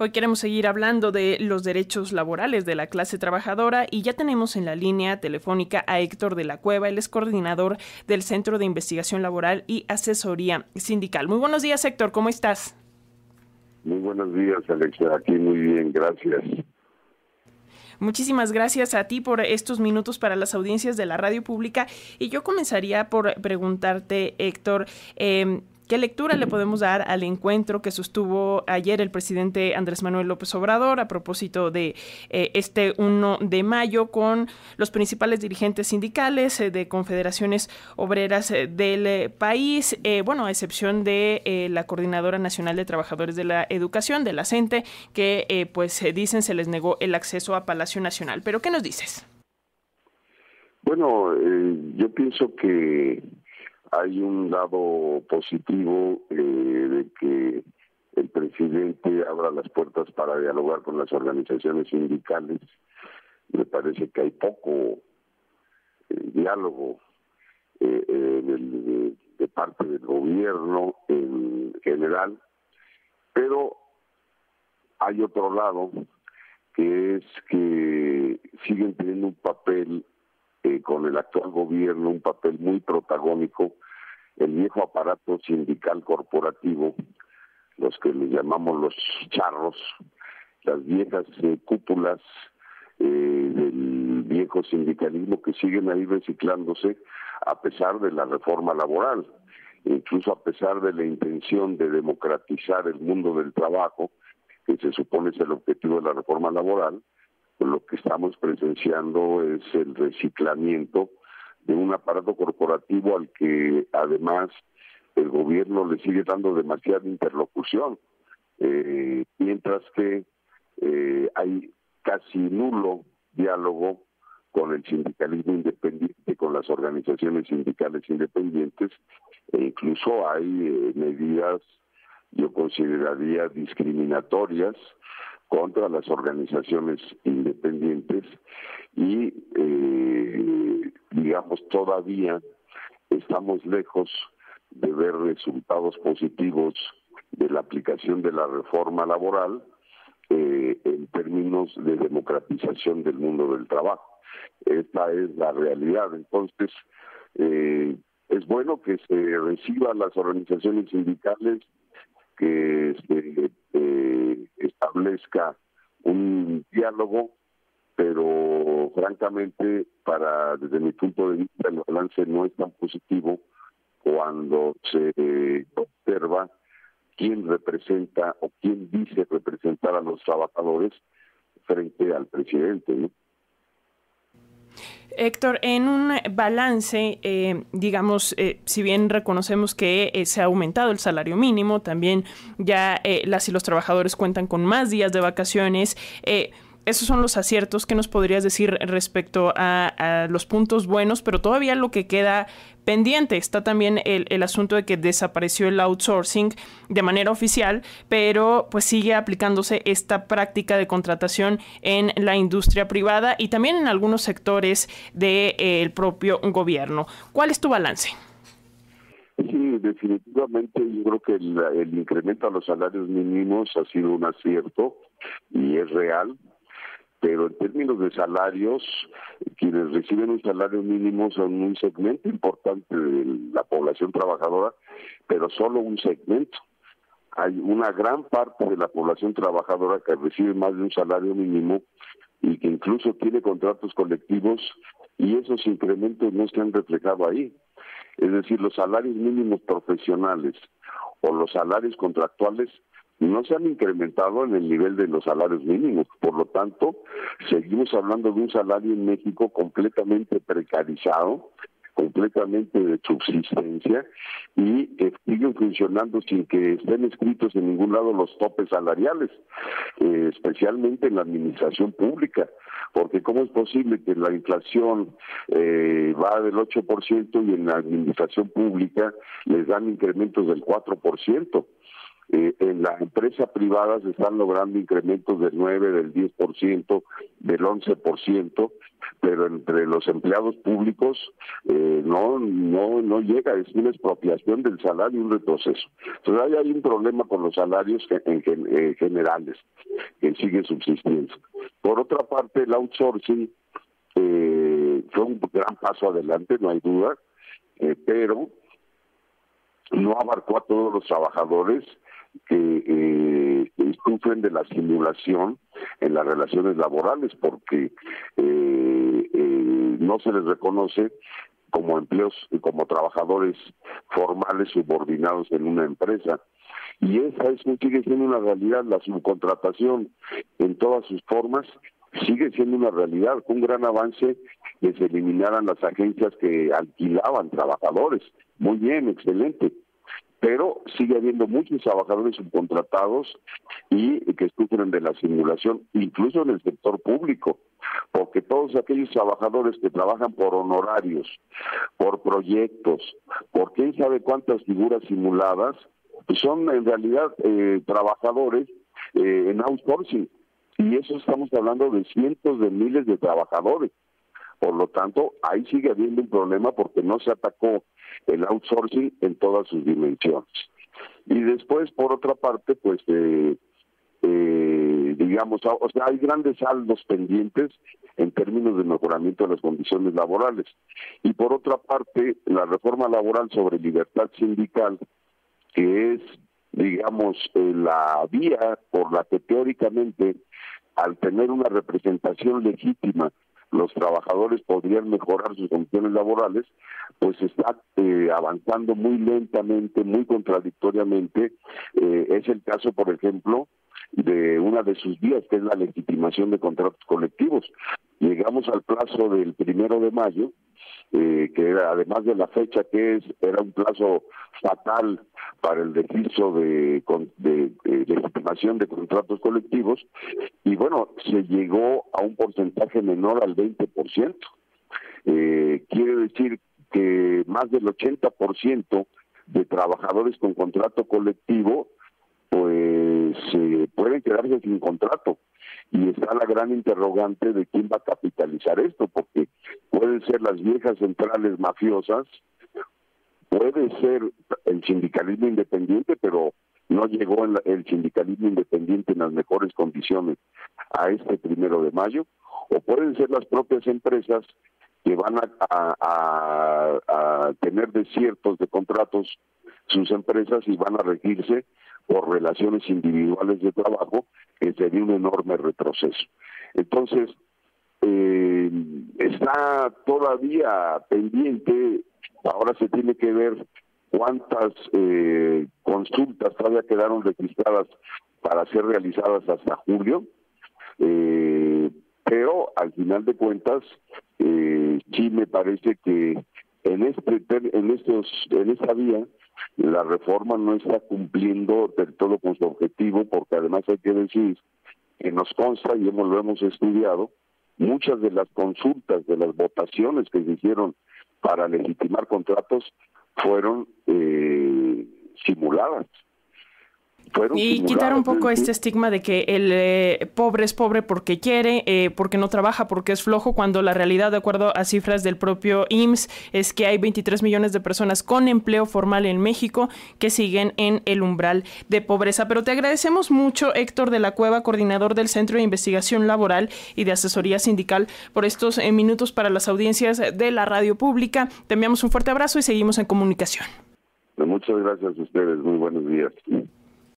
Hoy queremos seguir hablando de los derechos laborales de la clase trabajadora y ya tenemos en la línea telefónica a Héctor de la Cueva, él es coordinador del Centro de Investigación Laboral y Asesoría Sindical. Muy buenos días, Héctor, ¿cómo estás? Muy buenos días, Alexia. Aquí muy bien, gracias. Muchísimas gracias a ti por estos minutos para las audiencias de la radio pública. Y yo comenzaría por preguntarte, Héctor, eh, ¿Qué lectura le podemos dar al encuentro que sostuvo ayer el presidente Andrés Manuel López Obrador a propósito de eh, este 1 de mayo con los principales dirigentes sindicales eh, de confederaciones obreras eh, del país? bueno, a excepción de la Coordinadora Nacional de Trabajadores de la Educación, de la CENTE, que pues dicen se les negó el acceso a Palacio Nacional. ¿Pero qué nos dices? Bueno, yo pienso que hay un lado positivo eh, de que el presidente abra las puertas para dialogar con las organizaciones sindicales. Me parece que hay poco eh, diálogo eh, de parte del gobierno en general, pero hay otro lado que es que siguen teniendo un papel eh, con el actual gobierno un papel muy protagónico el viejo aparato sindical corporativo, los que le llamamos los charros, las viejas eh, cúpulas eh, del viejo sindicalismo que siguen ahí reciclándose a pesar de la reforma laboral, incluso a pesar de la intención de democratizar el mundo del trabajo, que se supone es el objetivo de la reforma laboral, lo que estamos presenciando es el reciclamiento de un aparato corporativo al que además el gobierno le sigue dando demasiada interlocución, eh, mientras que eh, hay casi nulo diálogo con el sindicalismo independiente, con las organizaciones sindicales independientes, e incluso hay eh, medidas, yo consideraría, discriminatorias contra las organizaciones independientes y, eh, digamos, todavía estamos lejos de ver resultados positivos de la aplicación de la reforma laboral eh, en términos de democratización del mundo del trabajo. Esta es la realidad. Entonces, eh, es bueno que se reciban las organizaciones sindicales, que se establezca un diálogo, pero francamente, para desde mi punto de vista, el balance no es tan positivo cuando se observa quién representa o quién dice representar a los trabajadores frente al presidente. Héctor, en un balance, eh, digamos, eh, si bien reconocemos que eh, se ha aumentado el salario mínimo, también ya las y los trabajadores cuentan con más días de vacaciones. Esos son los aciertos que nos podrías decir respecto a, los puntos buenos, pero todavía lo que queda pendiente está también el, asunto de que desapareció el outsourcing de manera oficial, pero pues sigue aplicándose esta práctica de contratación en la industria privada y también en algunos sectores del eh, propio gobierno. ¿Cuál es tu balance? Sí, definitivamente yo creo que el, el incremento a los salarios mínimos ha sido un acierto y es real pero en términos de salarios, quienes reciben un salario mínimo son un segmento importante de la población trabajadora, pero solo un segmento. Hay una gran parte de la población trabajadora que recibe más de un salario mínimo y que incluso tiene contratos colectivos y esos incrementos no se han reflejado ahí. Es decir, los salarios mínimos profesionales o los salarios contractuales no se han incrementado en el nivel de los salarios mínimos. Por lo tanto, seguimos hablando de un salario en México completamente precarizado, completamente de subsistencia y que siguen funcionando sin que estén escritos en ningún lado los topes salariales, eh, especialmente en la administración pública, porque ¿cómo es posible que la inflación eh, va del 8% y en la administración pública les dan incrementos del 4%? Eh, en la empresa privada se están logrando incrementos del 9, del 10%, del 11%, pero entre los empleados públicos eh, no no no llega, es una expropiación del salario y un retroceso. Entonces ahí hay un problema con los salarios en, eh, generales que sigue subsistiendo. Por otra parte, el outsourcing fue un gran paso adelante, no hay duda, pero no abarcó a todos los trabajadores que eh, sufren de la simulación en las relaciones laborales porque eh, eh, no se les reconoce como empleos y como trabajadores formales subordinados en una empresa. Y esa es, sigue siendo una realidad, la subcontratación en todas sus formas sigue siendo una realidad, un gran avance que se eliminaran las agencias que alquilaban trabajadores. Muy bien, excelente pero sigue habiendo muchos trabajadores subcontratados y que sufren de la simulación, incluso en el sector público, porque todos aquellos trabajadores que trabajan por honorarios, por proyectos, por quién sabe cuántas figuras simuladas, son en realidad eh, trabajadores eh, en outsourcing. Y eso estamos hablando de cientos de miles de trabajadores. Por lo tanto, ahí sigue habiendo un problema porque no se atacó el outsourcing en todas sus dimensiones. Y después, por otra parte, pues, eh, eh, digamos, o sea, hay grandes saldos pendientes en términos de mejoramiento de las condiciones laborales. Y por otra parte, la reforma laboral sobre libertad sindical, que es, digamos, eh, la vía por la que teóricamente, al tener una representación legítima los trabajadores podrían mejorar sus condiciones laborales, pues está eh, avanzando muy lentamente, muy contradictoriamente. Eh, es el caso, por ejemplo, de una de sus vías, que es la legitimación de contratos colectivos. Llegamos al plazo del primero de mayo, eh, que era, además de la fecha que es, era un plazo fatal para el registro de, de, legitimación de contratos colectivos, y bueno, se llegó a un porcentaje menor al 20%. Eh, quiere decir que más del 80% de trabajadores con contrato colectivo pues eh, pueden quedarse sin contrato. Y está la gran interrogante de quién va a capitalizar esto, porque pueden ser las viejas centrales mafiosas, puede ser el sindicalismo independiente, pero no llegó el, sindicalismo independiente en las mejores condiciones a este primero de mayo, o pueden ser las propias empresas que van a tener desiertos de contratos sus empresas y van a regirse por relaciones individuales de trabajo, que sería un enorme retroceso. Entonces, eh, está todavía pendiente, ahora se tiene que ver cuántas eh, consultas todavía quedaron registradas para ser realizadas hasta julio, eh, pero al final de cuentas sí me parece que en este en estos en esta vía la reforma no está cumpliendo del todo con su objetivo, porque además hay que decir que nos consta y hemos, lo hemos estudiado, muchas de las consultas, de las votaciones que se hicieron para legitimar contratos fueron eh, simuladas y quitar un poco este estigma de que el eh, pobre es pobre porque quiere, eh, porque no trabaja, porque es flojo, cuando la realidad, de acuerdo a cifras del propio IMSS, es que hay 23 millones de personas con empleo formal en México que siguen en el umbral de pobreza. Pero te agradecemos mucho, Héctor de la Cueva, coordinador del Centro de Investigación Laboral y de Asesoría Sindical, por estos eh, minutos para las audiencias de la radio pública. Te enviamos un fuerte abrazo y seguimos en comunicación. Muchas gracias a ustedes. Muy buenos días.